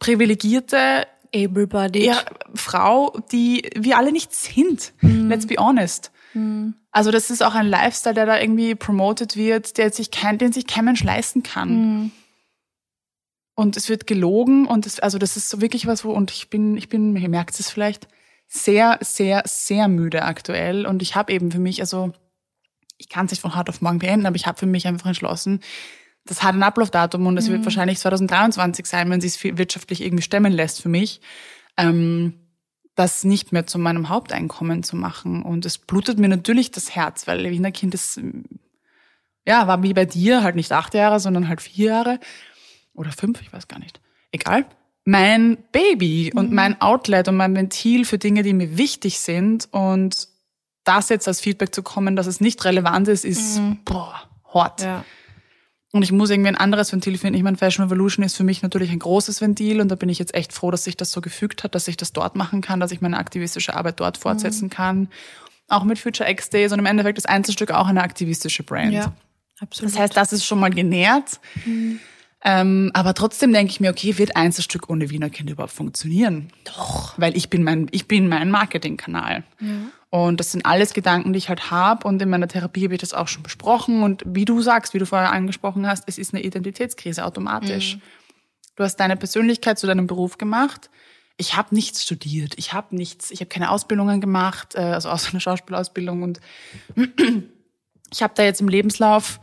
privilegierte Everybody. Ja, Frau, die wir alle nicht sind. Mhm. Let's be honest. Mhm. Also das ist auch ein Lifestyle, der da irgendwie promoted wird, der sich kein, den sich kein Mensch leisten kann. Mhm. Und es wird gelogen und es, also das ist so wirklich was, wo, und ich bin, ich bin, ihr merkt es vielleicht, sehr, sehr, sehr müde aktuell. Und ich habe eben für mich, also ich kann es nicht von heute auf morgen beenden, aber ich habe für mich einfach entschlossen, das hat ein Ablaufdatum und es mhm. wird wahrscheinlich 2023 sein, wenn es sich wirtschaftlich irgendwie stemmen lässt für mich, ähm, das nicht mehr zu meinem Haupteinkommen zu machen. Und es blutet mir natürlich das Herz, weil Wiener Kind ist, ja, war wie bei dir, halt nicht acht Jahre, sondern halt vier Jahre oder fünf, ich weiß gar nicht. Egal mein Baby mhm. und mein Outlet und mein Ventil für Dinge, die mir wichtig sind. Und das jetzt als Feedback zu kommen, dass es nicht relevant ist, ist mhm. boah, hart. Ja. Und ich muss irgendwie ein anderes Ventil finden. Ich meine, Fashion Revolution ist für mich natürlich ein großes Ventil und da bin ich jetzt echt froh, dass sich das so gefügt hat, dass ich das dort machen kann, dass ich meine aktivistische Arbeit dort fortsetzen mhm. kann. Auch mit Future X Days und im Endeffekt ist Einzelstück auch eine aktivistische Brand. Ja, absolut. Das heißt, das ist schon mal genährt. Mhm. Ähm, aber trotzdem denke ich mir, okay, wird Einzelstück ohne Wiener Kind überhaupt funktionieren? Doch. Weil ich bin mein, ich bin mein Marketingkanal. Ja. Und das sind alles Gedanken, die ich halt habe. Und in meiner Therapie habe ich das auch schon besprochen. Und wie du sagst, wie du vorher angesprochen hast, es ist eine Identitätskrise automatisch. Mhm. Du hast deine Persönlichkeit zu deinem Beruf gemacht. Ich habe nichts studiert. Ich habe nichts. Ich habe keine Ausbildungen gemacht, äh, also außer eine Schauspielausbildung. Und ich habe da jetzt im Lebenslauf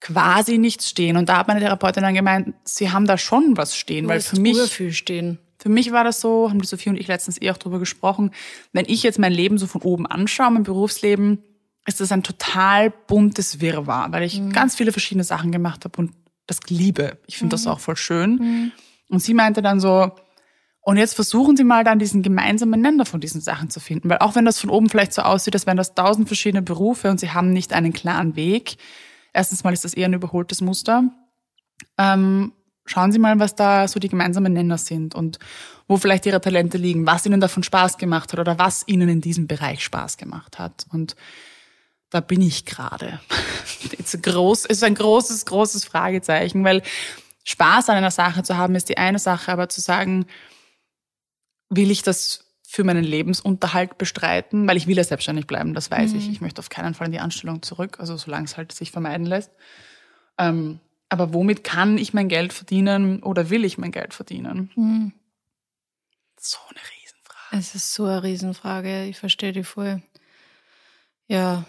quasi nichts stehen. Und da hat meine Therapeutin dann gemeint, sie haben da schon was stehen, weil für mich viel stehen. Für mich war das so, haben die Sophie und ich letztens eh auch drüber gesprochen, wenn ich jetzt mein Leben so von oben anschaue, mein Berufsleben, ist das ein total buntes Wirrwarr, weil ich mhm. ganz viele verschiedene Sachen gemacht habe und das liebe. Ich finde mhm. das auch voll schön. Mhm. Und sie meinte dann so, und jetzt versuchen Sie mal dann diesen gemeinsamen Nenner von diesen Sachen zu finden. Weil auch wenn das von oben vielleicht so aussieht, als wären das tausend verschiedene Berufe und Sie haben nicht einen klaren Weg. Erstens mal ist das eher ein überholtes Muster. Ähm, schauen Sie mal, was da so die gemeinsamen Nenner sind und wo vielleicht Ihre Talente liegen, was Ihnen davon Spaß gemacht hat oder was Ihnen in diesem Bereich Spaß gemacht hat. Und da bin ich gerade. groß, ist ein großes, großes Fragezeichen, weil Spaß an einer Sache zu haben ist die eine Sache, aber zu sagen, will ich das für meinen Lebensunterhalt bestreiten, weil ich will ja selbstständig bleiben, das weiß mhm. ich. Ich möchte auf keinen Fall in die Anstellung zurück, also solange es halt sich vermeiden lässt. Ähm, aber womit kann ich mein Geld verdienen oder will ich mein Geld verdienen? Mhm. So eine Riesenfrage. Es ist so eine Riesenfrage, ich verstehe die voll. Ja,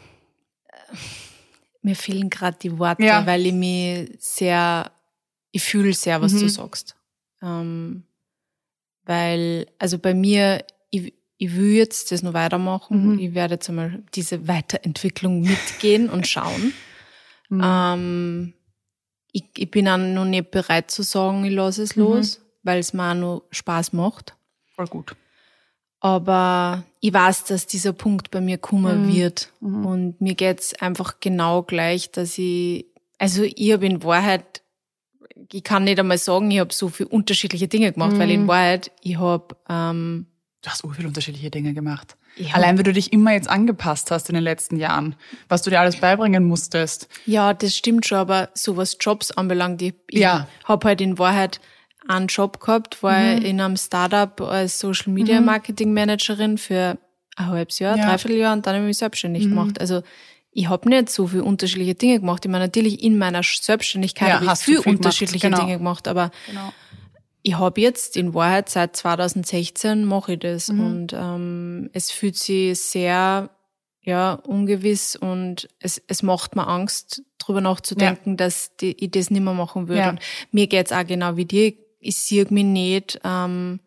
mir fehlen gerade die Worte, ja. weil ich mich sehr, ich fühle sehr, was mhm. du sagst. Ähm, weil, also bei mir, ich, will jetzt das noch weitermachen. Mhm. Ich werde jetzt einmal diese Weiterentwicklung mitgehen und schauen. Mhm. Ähm, ich, ich bin auch noch nicht bereit zu sagen, ich lasse es mhm. los, weil es mir auch noch Spaß macht. Voll gut. Aber ich weiß, dass dieser Punkt bei mir kommen mhm. wird. Mhm. Und mir geht's einfach genau gleich, dass ich, also ich habe in Wahrheit, ich kann nicht einmal sagen, ich habe so viele unterschiedliche Dinge gemacht, weil in mhm. Wahrheit, ich habe... Ähm, du hast so viele unterschiedliche Dinge gemacht. Allein, wie du dich immer jetzt angepasst hast in den letzten Jahren, was du dir alles beibringen musstest. Ja, das stimmt schon, aber so was Jobs anbelangt, ich, ich ja. habe halt in Wahrheit einen Job gehabt, war mhm. in einem Startup als Social Media mhm. Marketing Managerin für ein halbes Jahr, ja. dreiviertel Jahr und dann habe ich mich selbstständig mhm. gemacht. Also ich habe nicht so viele unterschiedliche Dinge gemacht. Ich meine, natürlich in meiner Selbstständigkeit ja, habe ich viel, viel unterschiedliche genau. Dinge gemacht, aber genau. Ich habe jetzt in Wahrheit seit 2016 mache ich das mhm. und ähm, es fühlt sich sehr ja ungewiss und es, es macht mir Angst, drüber nachzudenken, ja. dass die, ich das nicht mehr machen würde. Ja. Und mir geht's auch genau wie dir ich sehe mich nicht, ähm,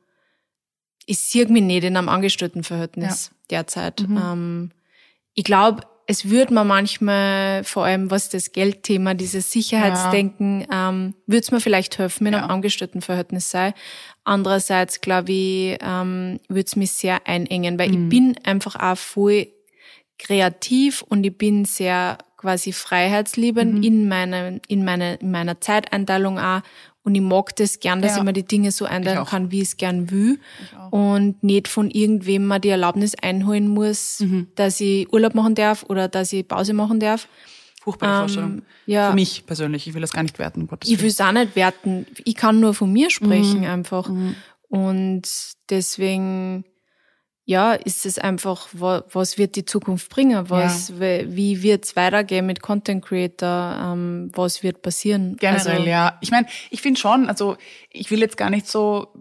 ich sehe mich nicht in einem Angestelltenverhältnis ja. derzeit. Mhm. Ähm, ich glaube, es würde mir manchmal, vor allem was das Geldthema, dieses Sicherheitsdenken, ja. ähm, würde es mir vielleicht helfen, einem ja. Angestelltenverhältnis sei. Andererseits, glaube ich, ähm, würde es mich sehr einengen, weil mhm. ich bin einfach auch voll kreativ und ich bin sehr quasi freiheitsliebend mhm. in, meine, in, meine, in meiner Zeiteinteilung auch und ich mag das gern, dass ja. ich mir die Dinge so einteilen kann, wie ich es gern will. Und nicht von irgendwem mal die Erlaubnis einholen muss, mhm. dass ich Urlaub machen darf oder dass ich Pause machen darf. Furchtbare ähm, Vorstellung. Ja. Für mich persönlich. Ich will das gar nicht werten. Um ich will es auch nicht werten. Ich kann nur von mir sprechen mhm. einfach. Mhm. Und deswegen ja, ist es einfach, was wird die Zukunft bringen? Was, ja. wie wird es weitergehen mit Content Creator? Ähm, was wird passieren? Generell, also, ja. Ich meine, ich finde schon, also ich will jetzt gar nicht so,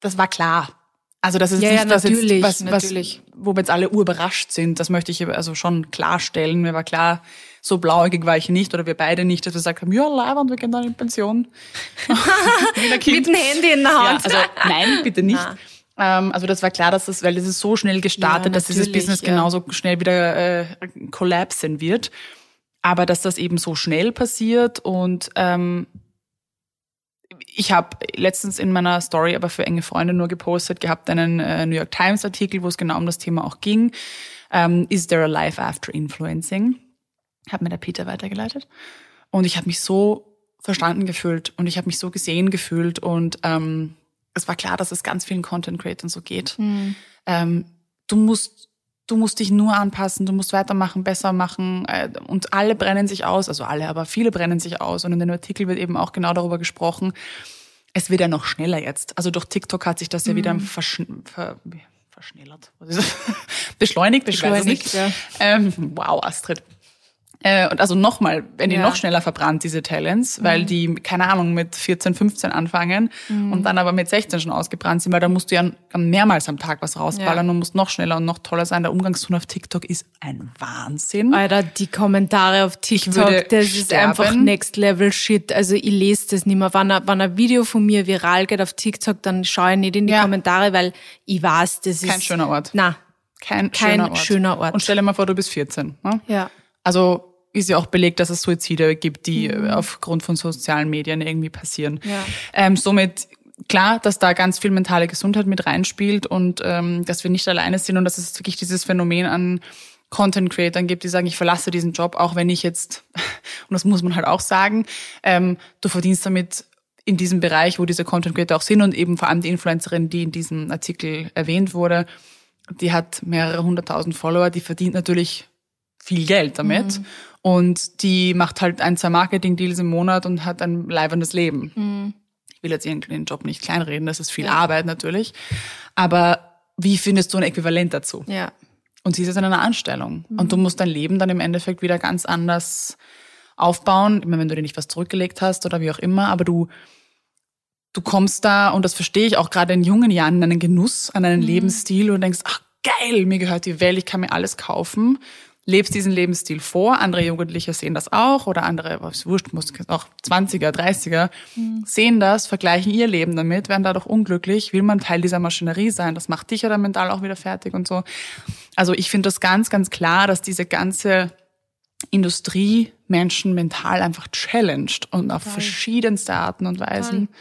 das war klar. Also das ist ja, nicht ja, das jetzt, was, was, wo wir jetzt alle urüberrascht sind. Das möchte ich also schon klarstellen. Mir war klar, so blauäugig war ich nicht oder wir beide nicht, dass wir gesagt haben, ja, und wir gehen dann in Pension. Mit dem Handy in der Hand. Ja, also nein, bitte nicht. Ähm, also das war klar, dass das, weil es ist so schnell gestartet, ja, dass dieses Business ja. genauso schnell wieder äh, kollapsen wird. Aber dass das eben so schnell passiert und ähm, ich habe letztens in meiner Story aber für enge Freunde nur gepostet gehabt einen äh, New York Times Artikel, wo es genau um das Thema auch ging. Ähm, Is there a life after influencing? Hat mir der Peter weitergeleitet und ich habe mich so verstanden gefühlt und ich habe mich so gesehen gefühlt und ähm, es war klar, dass es ganz vielen Content Creatern so geht. Mhm. Ähm, du musst du musst dich nur anpassen, du musst weitermachen, besser machen äh, und alle brennen sich aus, also alle, aber viele brennen sich aus und in dem Artikel wird eben auch genau darüber gesprochen. Es wird ja noch schneller jetzt. Also durch TikTok hat sich das ja wieder mhm. verschn ver verschnellert. Beschleunigt, beschleunigt. Ja. Ähm, wow, Astrid. Äh, und also nochmal, wenn die ja. noch schneller verbrannt, diese Talents, weil mhm. die, keine Ahnung, mit 14, 15 anfangen mhm. und dann aber mit 16 schon ausgebrannt sind, weil da musst du ja mehrmals am Tag was rausballern ja. und musst noch schneller und noch toller sein. Der Umgangston auf TikTok ist ein Wahnsinn. Alter, die Kommentare auf TikTok, das ist sterben. einfach Next Level Shit. Also ich lese das nicht mehr. Wenn ein, wenn ein Video von mir viral geht auf TikTok, dann schaue ich nicht in die ja. Kommentare, weil ich weiß, das ist... Kein schöner Ort. Na, kein, kein schöner, Ort. schöner Ort. Und stell dir mal vor, du bist 14. Ne? Ja. Also ist ja auch belegt, dass es Suizide gibt, die mhm. aufgrund von sozialen Medien irgendwie passieren. Ja. Ähm, somit klar, dass da ganz viel mentale Gesundheit mit reinspielt und ähm, dass wir nicht alleine sind und dass es wirklich dieses Phänomen an Content Creatern gibt, die sagen, ich verlasse diesen Job, auch wenn ich jetzt, und das muss man halt auch sagen, ähm, du verdienst damit in diesem Bereich, wo diese Content Creator auch sind und eben vor allem die Influencerin, die in diesem Artikel erwähnt wurde, die hat mehrere hunderttausend Follower, die verdient natürlich viel Geld damit mhm. Und die macht halt ein, zwei Marketing-Deals im Monat und hat ein leibendes Leben. Mhm. Ich will jetzt irgendwie den Job nicht kleinreden, das ist viel ja. Arbeit natürlich, aber wie findest du ein Äquivalent dazu? Ja. Und sie ist jetzt in einer Anstellung. Mhm. Und du musst dein Leben dann im Endeffekt wieder ganz anders aufbauen. Ich meine, wenn du dir nicht was zurückgelegt hast oder wie auch immer, aber du, du kommst da, und das verstehe ich auch gerade in jungen Jahren, in einen Genuss, an einen mhm. Lebensstil und denkst, ach geil, mir gehört die Welt, ich kann mir alles kaufen lebst diesen Lebensstil vor. Andere Jugendliche sehen das auch oder andere, was wurscht, muss auch 20er, 30er, mhm. sehen das, vergleichen ihr Leben damit, werden dadurch unglücklich. Will man Teil dieser Maschinerie sein? Das macht dich ja dann mental auch wieder fertig und so. Also ich finde das ganz, ganz klar, dass diese ganze Industrie Menschen mental einfach challenged und auf Total. verschiedenste Arten und Weisen. Total.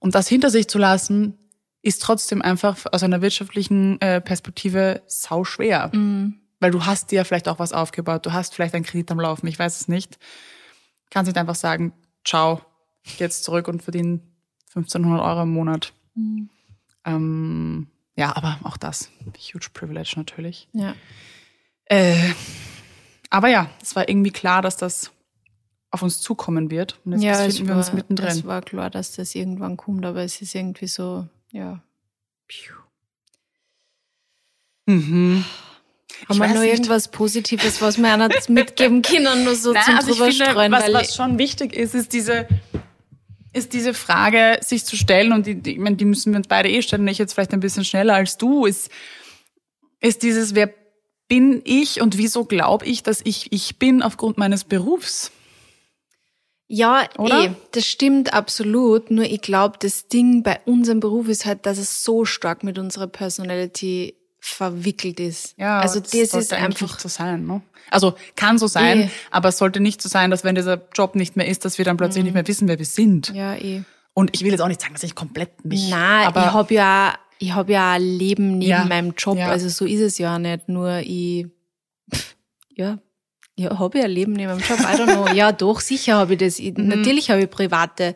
Und das hinter sich zu lassen, ist trotzdem einfach aus einer wirtschaftlichen äh, Perspektive sau schwer. Mhm weil du hast dir vielleicht auch was aufgebaut, du hast vielleicht einen Kredit am Laufen, ich weiß es nicht. Kannst nicht einfach sagen, ciao, gehe jetzt zurück und verdiene 1500 Euro im Monat. Mhm. Ähm, ja, aber auch das, huge privilege natürlich. Ja. Äh, aber ja, es war irgendwie klar, dass das auf uns zukommen wird. Und jetzt ja, befinden wir war, uns mittendrin. Es war klar, dass das irgendwann kommt, aber es ist irgendwie so, ja. Mhm. Haben wir noch irgendwas Positives, was wir einer mitgeben können, nur so Nein, zum also drüber finde, streuen? Was, was schon wichtig ist, ist diese, ist diese Frage, sich zu stellen, und die, die, ich meine, die müssen wir uns beide eh stellen, ich jetzt vielleicht ein bisschen schneller als du, ist, ist dieses, wer bin ich und wieso glaube ich, dass ich ich bin aufgrund meines Berufs? Ja, Oder? eh, das stimmt absolut. Nur ich glaube, das Ding bei unserem Beruf ist halt, dass es so stark mit unserer Personality verwickelt ist. Ja, also das, das ist einfach so sein. Ne? Also kann so sein, eh. aber es sollte nicht so sein, dass wenn dieser Job nicht mehr ist, dass wir dann plötzlich mhm. nicht mehr wissen, wer wir sind. Ja, eh. Und ich will jetzt auch nicht sagen, dass ich komplett mich. Nein, aber ich habe ja, ich habe ja ein Leben neben ja, meinem Job. Ja. Also so ist es ja nicht. Nur ich, ja, ja, habe ja ein Leben neben meinem Job. I don't know. ja, doch sicher habe ich das. Ich, mhm. Natürlich habe ich private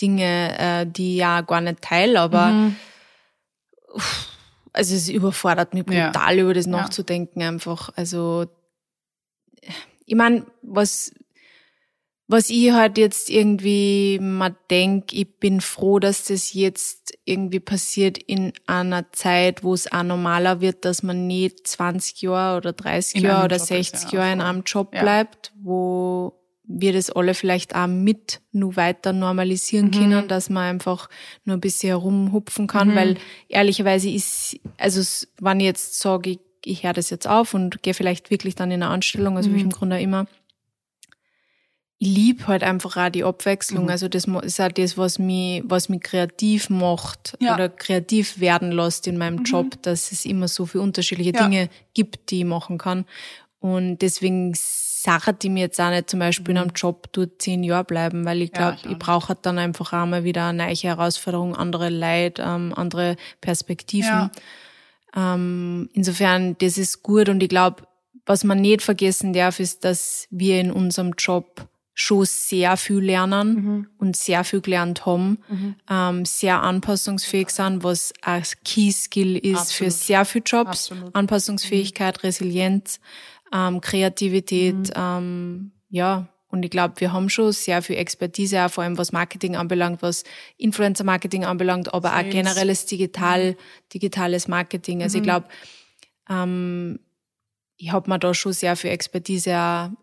Dinge, äh, die ich ja gar nicht teile, aber mhm. uff, also es überfordert mich brutal, ja. über das nachzudenken ja. einfach. Also ich meine, was was ich halt jetzt irgendwie mal denk, ich bin froh, dass das jetzt irgendwie passiert in einer Zeit, wo es auch normaler wird, dass man nicht 20 Jahre oder 30 Jahre oder Job 60 Jahre in einem Job bleibt, wo wir das alle vielleicht auch mit nur weiter normalisieren mhm. können, dass man einfach nur ein bisschen herumhupfen kann, mhm. weil ehrlicherweise ist, also wenn ich jetzt sage, ich, ich höre das jetzt auf und gehe vielleicht wirklich dann in eine Anstellung, also mhm. wie ich im Grunde immer, ich liebe halt einfach auch die Abwechslung. Mhm. Also das ist auch das, was mich, was mich kreativ macht ja. oder kreativ werden lässt in meinem mhm. Job, dass es immer so viele unterschiedliche ja. Dinge gibt, die ich machen kann. Und deswegen Sache, die mir jetzt auch nicht zum Beispiel in einem mhm. Job dort zehn Jahre bleiben, weil ich glaube, ja, ich, brauche halt dann einfach auch mal wieder eine neue Herausforderung, andere Leid, ähm, andere Perspektiven. Ja. Ähm, insofern, das ist gut und ich glaube, was man nicht vergessen darf, ist, dass wir in unserem Job schon sehr viel lernen mhm. und sehr viel gelernt haben, mhm. ähm, sehr anpassungsfähig sind, was ein Key-Skill ist Absolut. für sehr viele Jobs. Absolut. Anpassungsfähigkeit. Resilienz ähm, Kreativität, mhm. ähm, ja. Und ich glaube, wir haben schon sehr viel Expertise, auch vor allem was Marketing anbelangt, was Influencer-Marketing anbelangt, aber Sales. auch generelles Digital, digitales Marketing. Also mhm. ich glaube, ähm, ich habe mir da schon sehr viel Expertise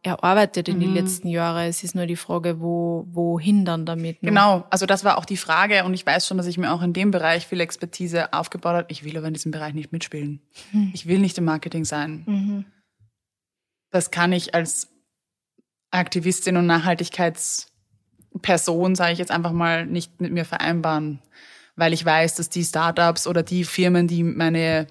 erarbeitet in mhm. den letzten Jahren. Es ist nur die Frage, wo, wohin dann damit? Noch? Genau, also das war auch die Frage und ich weiß schon, dass ich mir auch in dem Bereich viel Expertise aufgebaut habe. Ich will aber in diesem Bereich nicht mitspielen. Mhm. Ich will nicht im Marketing sein. Mhm das kann ich als Aktivistin und Nachhaltigkeitsperson, sage ich jetzt einfach mal, nicht mit mir vereinbaren, weil ich weiß, dass die Startups oder die Firmen, die meine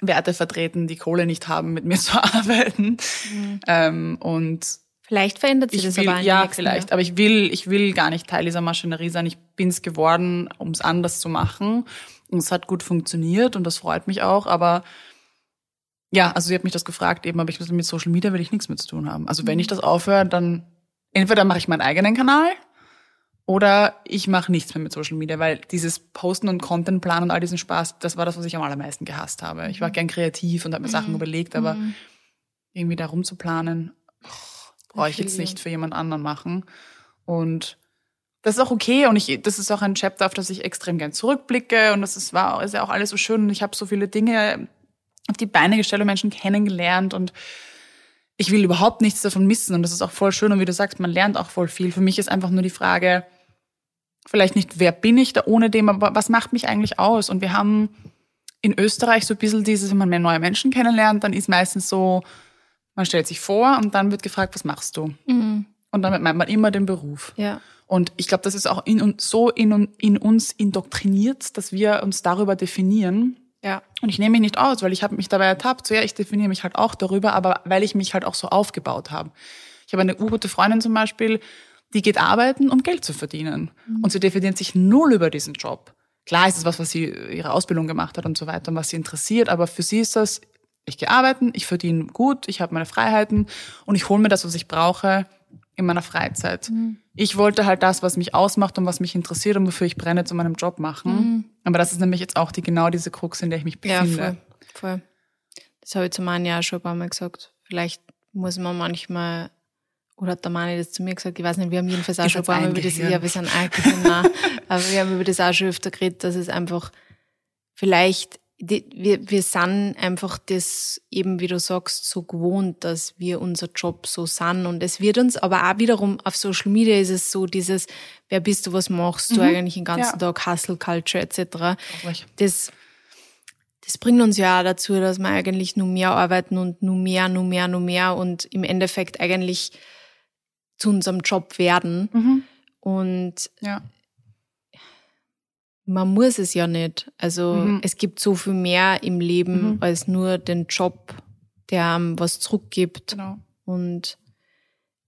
Werte vertreten, die Kohle nicht haben, mit mir zu arbeiten. Mhm. Ähm, und Vielleicht verändert sich ich das will, aber ja, vielleicht. Aber ich will, ich will gar nicht Teil dieser Maschinerie sein. Ich bin's geworden, um es anders zu machen. Und es hat gut funktioniert und das freut mich auch. Aber ja, also sie hat mich das gefragt, eben, aber ich mit Social Media will ich nichts mit zu tun haben. Also wenn ich das aufhöre, dann entweder mache ich meinen eigenen Kanal oder ich mache nichts mehr mit Social Media, weil dieses Posten und Content planen und all diesen Spaß, das war das, was ich am allermeisten gehasst habe. Ich war gern kreativ und habe mir Sachen überlegt, aber irgendwie da rumzuplanen, brauche ich jetzt nicht für jemand anderen machen. Und das ist auch okay und ich, das ist auch ein Chapter, auf das ich extrem gern zurückblicke und das ist, war, ist ja auch alles so schön und ich habe so viele Dinge auf die Beine gestellt und Menschen kennengelernt und ich will überhaupt nichts davon missen und das ist auch voll schön und wie du sagst, man lernt auch voll viel. Für mich ist einfach nur die Frage, vielleicht nicht, wer bin ich da ohne dem, aber was macht mich eigentlich aus? Und wir haben in Österreich so ein bisschen dieses, wenn man mehr neue Menschen kennenlernt, dann ist meistens so, man stellt sich vor und dann wird gefragt, was machst du? Mhm. Und damit meint man immer den Beruf. Ja. Und ich glaube, das ist auch in so in, in uns indoktriniert, dass wir uns darüber definieren. Ja. Und ich nehme mich nicht aus, weil ich habe mich dabei ertappt. So ja, ich definiere mich halt auch darüber, aber weil ich mich halt auch so aufgebaut habe. Ich habe eine gute Freundin zum Beispiel, die geht arbeiten, um Geld zu verdienen. Und sie definiert sich null über diesen Job. Klar ist es was, was sie ihre Ausbildung gemacht hat und so weiter und was sie interessiert, aber für sie ist das, ich gehe arbeiten, ich verdiene gut, ich habe meine Freiheiten und ich hole mir das, was ich brauche in meiner Freizeit. Ich wollte halt das, was mich ausmacht und was mich interessiert und wofür ich brenne, zu meinem Job machen. Aber das ist nämlich jetzt auch die genau diese Krux, in der ich mich Ja, befinde. voll, voll. Das habe ich zu Mani auch schon ein paar Mal gesagt. Vielleicht muss man manchmal, oder hat der Mani das zu mir gesagt, ich weiß nicht, wir haben jedenfalls auch schon ein paar Mal über das, ja, wir sind eingehirnt, aber wir haben über das auch schon öfter geredet, dass es einfach vielleicht, die, wir, wir sind einfach das eben, wie du sagst, so gewohnt, dass wir unser Job so sind und es wird uns, aber auch wiederum auf Social Media ist es so dieses, wer bist du, was machst du eigentlich den ganzen Mhm. Ja. Tag, Hustle Culture etc das, das bringt uns ja auch dazu, dass wir eigentlich nur mehr arbeiten und nur mehr, nur mehr, nur mehr und im Endeffekt eigentlich zu unserem Job werden. Mhm. Und Ja. Man muss es ja nicht. Also Mhm. es gibt so viel mehr im Leben Mhm. als nur den Job, der einem was zurückgibt. Genau. Und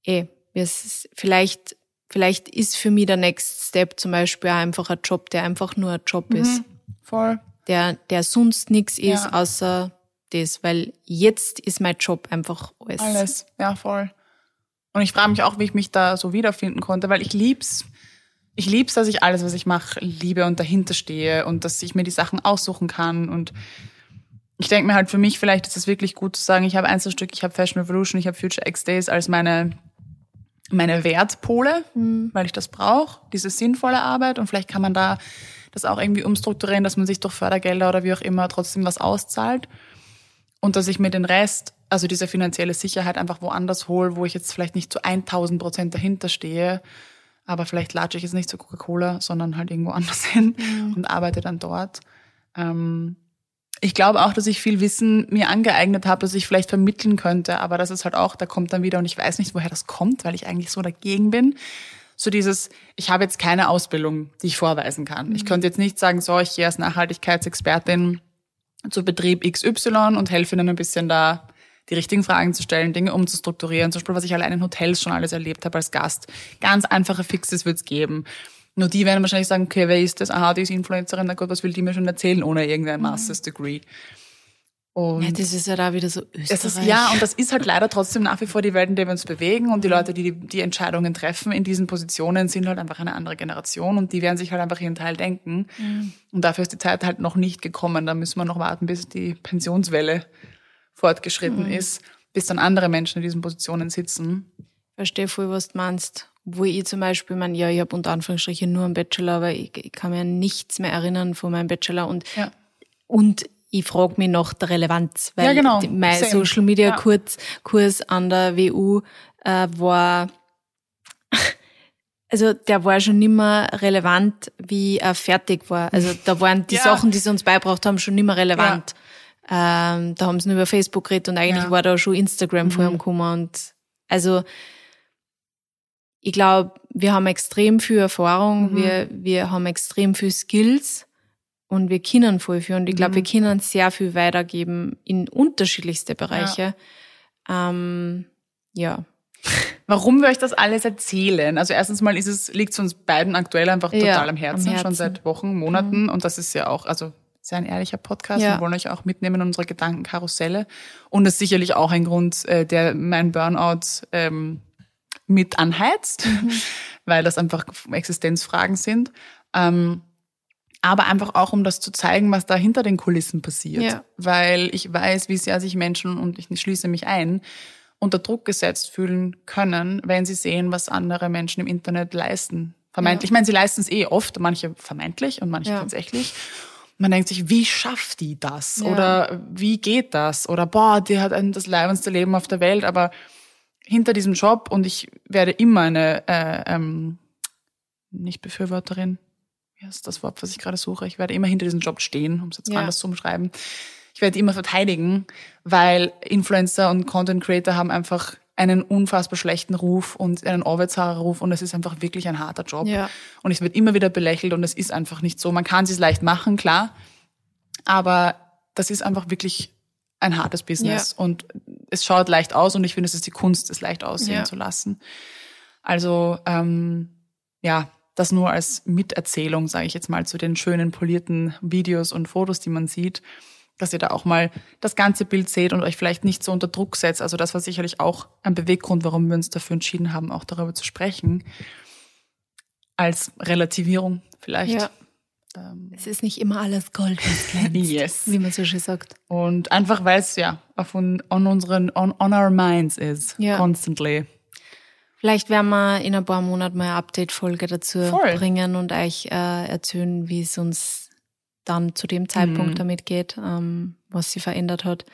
eh, es ist, vielleicht, vielleicht ist für mich der Next Step zum Beispiel auch einfach ein Job, der einfach nur ein Job ist. Voll. der, der sonst nichts ist, Ja. außer das, weil jetzt ist mein Job einfach alles. Alles, ja, voll. Und ich frage mich auch, wie ich mich da so wiederfinden konnte, weil ich lieb's. Ich lieb's, dass ich alles, was ich mache, liebe und dahinter stehe und dass ich mir die Sachen aussuchen kann. Und ich denke mir halt für mich, vielleicht ist es wirklich gut zu sagen, ich habe Einzelstück, ich habe Fashion Revolution, ich habe Future X Days als meine, meine Wertpole, weil ich das brauche, diese sinnvolle Arbeit. Und vielleicht kann man da das auch irgendwie umstrukturieren, dass man sich durch Fördergelder oder wie auch immer trotzdem was auszahlt und dass ich mir den Rest, also diese finanzielle Sicherheit einfach woanders hole, wo ich jetzt vielleicht nicht zu 1000 Prozent dahinter stehe, aber vielleicht latsche ich jetzt nicht zu Coca-Cola, sondern halt irgendwo anders hin und arbeite dann dort. Ähm, ich glaube auch, dass ich viel Wissen mir angeeignet habe, das ich vielleicht vermitteln könnte, aber das ist halt auch, da kommt dann wieder und ich weiß nicht, woher das kommt, weil ich eigentlich so dagegen bin. So dieses, ich habe jetzt keine Ausbildung, die ich vorweisen kann. Ich könnte jetzt nicht sagen, so, ich gehe als Nachhaltigkeitsexpertin zu Betrieb XY und helfe ihnen ein bisschen da die richtigen Fragen zu stellen, Dinge umzustrukturieren. Zum Beispiel, was ich allein in Hotels schon alles erlebt habe als Gast. Ganz einfache Fixes wird's geben. Nur die werden wahrscheinlich sagen, okay, wer ist das? Aha, die ist Influencerin, na gut, was will die mir schon erzählen, ohne irgendein Master's Degree. Und Ja, das ist ja da wieder so Österreich. ist, ja, und das ist halt leider trotzdem nach wie vor die Welt, in der wir uns bewegen. Und die Leute, die, die die Entscheidungen treffen in diesen Positionen, sind halt einfach eine andere Generation und die werden sich halt einfach ihren Teil denken. Und dafür ist die Zeit halt noch nicht gekommen. Da müssen wir noch warten, bis die Pensionswelle fortgeschritten ist, bis dann andere Menschen in diesen Positionen sitzen. verstehe voll, was du meinst. Wo ich zum Beispiel, mein, ja, ich habe unter Anführungsstrichen nur einen Bachelor, aber ich, ich kann mir nichts mehr erinnern von meinem Bachelor und, Ja. und ich frage mich nach der Relevanz, weil Ja, genau. mein Same. Social Media Ja. Kurs, Kurs an der WU äh, war, also der war schon nimmer relevant, wie er fertig war. Also da waren die Ja. Sachen, die sie uns beibracht haben, schon nimmer relevant. Ähm, da haben sie nur über Facebook geredet und eigentlich Ja. Mhm. war da schon Instagram vor ihm gekommen und also ich glaube, wir haben extrem viel Erfahrung, Mhm. wir, wir haben extrem viel Skills und wir können voll viel. Und ich Mhm. glaube, wir können sehr viel weitergeben in unterschiedlichste Bereiche. Ja. Ähm, ja. Warum wir euch das alles erzählen? Also erstens mal ist es, liegt es uns beiden aktuell einfach total Ja, am, Herzen, am Herzen. schon seit Wochen, Monaten. Und das ist ja auch, also sehr ein ehrlicher Podcast. Ja. Wir wollen euch auch mitnehmen in unsere Gedankenkarusselle. Und das ist sicherlich auch ein Grund, äh, der mein Burnout ähm, mit anheizt, Mhm. weil das einfach Existenzfragen sind. Ähm, aber einfach auch, um das zu zeigen, was da hinter den Kulissen passiert. Ja. Weil ich weiß, wie sehr sich Menschen, und ich schließe mich ein, unter Druck gesetzt fühlen können, wenn sie sehen, was andere Menschen im Internet leisten. Vermeintlich. Ja. Ich meine, sie leisten es eh oft, manche vermeintlich und manche Ja. tatsächlich. Man denkt sich, wie schafft die das? Ja. Oder wie geht das? Oder boah, die hat ein, das leibendste Leben auf der Welt, aber hinter diesem Job und ich werde immer eine äh, ähm, nicht Befürworterin, wie heißt das Wort, was ich gerade suche? Ich werde immer hinter diesem Job stehen, um es jetzt Ja. anders zu umschreiben. Ich werde immer verteidigen, weil Influencer und Content Creator haben einfach einen unfassbar schlechten Ruf und einen Arbeitsruf und es ist einfach wirklich ein harter Job. Ja. Und es wird immer wieder belächelt und es ist einfach nicht so. Man kann es leicht machen, klar, aber das ist einfach wirklich ein hartes Business und es schaut leicht aus und ich finde, es ist die Kunst, es leicht aussehen Ja. zu lassen. Also ähm, ja, das nur als Miterzählung, sage ich jetzt mal, zu den schönen polierten Videos und Fotos, die man sieht, dass ihr da auch mal das ganze Bild seht und euch vielleicht nicht so unter Druck setzt. Also das war sicherlich auch ein Beweggrund, warum wir uns dafür entschieden haben, auch darüber zu sprechen. Als Relativierung vielleicht. Ja. Ähm, Es ist nicht immer alles Gold, was glänzt. Yes. Wie man so schön sagt. Und einfach weil es ja auf un, on unseren on, on our minds is Ja. constantly. Vielleicht werden wir in ein paar Monaten mal eine Update-Folge dazu Voll. bringen und euch äh, erzählen, wie es uns dann zu dem Zeitpunkt Mhm. damit geht, ähm, was sie verändert hat.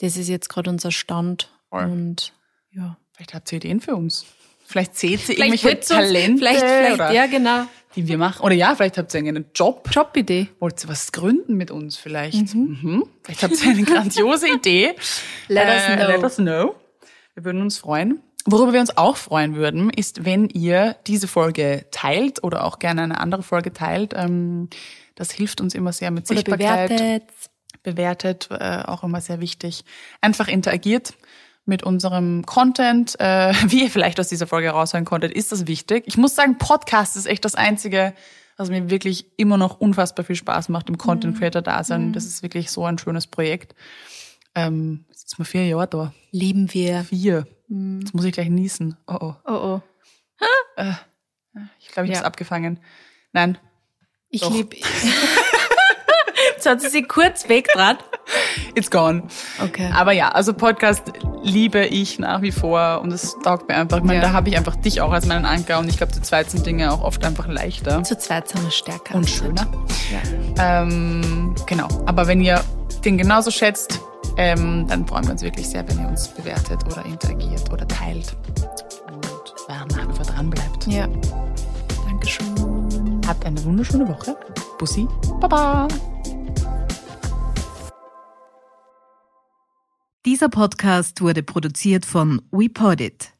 Das ist jetzt gerade unser Stand. Voll. Und ja. Vielleicht habt ihr Ideen für uns. Vielleicht seht Vielleicht irgendwelche Talente, Vielleicht, vielleicht, oder, ja, genau. die wir machen. Oder ja, vielleicht habt ihr einen Job. Jobidee. Wollt ihr was gründen mit uns vielleicht? Mhm. Vielleicht habt ihr eine grandiose Idee. Let us Äh, know. Let us know. Wir würden uns freuen. Worüber wir uns auch freuen würden, ist, wenn ihr diese Folge teilt oder auch gerne eine andere Folge teilt. Ähm, Das hilft uns immer sehr mit Oder Sichtbarkeit. bewertet. bewertet, äh, auch immer sehr wichtig. Einfach interagiert mit unserem Content. Äh, wie ihr vielleicht aus dieser Folge heraushören konntet, ist das wichtig. Ich muss sagen, Podcast ist echt das Einzige, was mir wirklich immer noch unfassbar viel Spaß macht im Content Creator Dasein. Das ist wirklich so ein schönes Projekt. Ähm, jetzt sind wir vier Jahre da. Lieben wir. Vier. Jetzt muss ich gleich niesen. Oh oh. Oh, oh. Ich glaube, ich Ja. hab's abgefangen. Nein. Ich liebe. Jetzt hat sie sich kurz weggedraht. It's gone. Okay. Aber ja, also Podcast liebe ich nach wie vor und es taugt mir einfach. Ich meine, Ja. da habe ich einfach dich auch als meinen Anker und ich glaube, zu zweit sind Dinge auch oft einfach leichter Zu zweit sind wir stärker. und schöner. Ja. Ähm, genau. Aber wenn ihr den genauso schätzt, ähm, dann freuen wir uns wirklich sehr, wenn ihr uns bewertet oder interagiert oder teilt und ja, nach wie vor dran bleibt. ja. Dankeschön. Habt eine wunderschöne Woche. Bussi. Baba. Dieser Podcast wurde produziert von WePodit.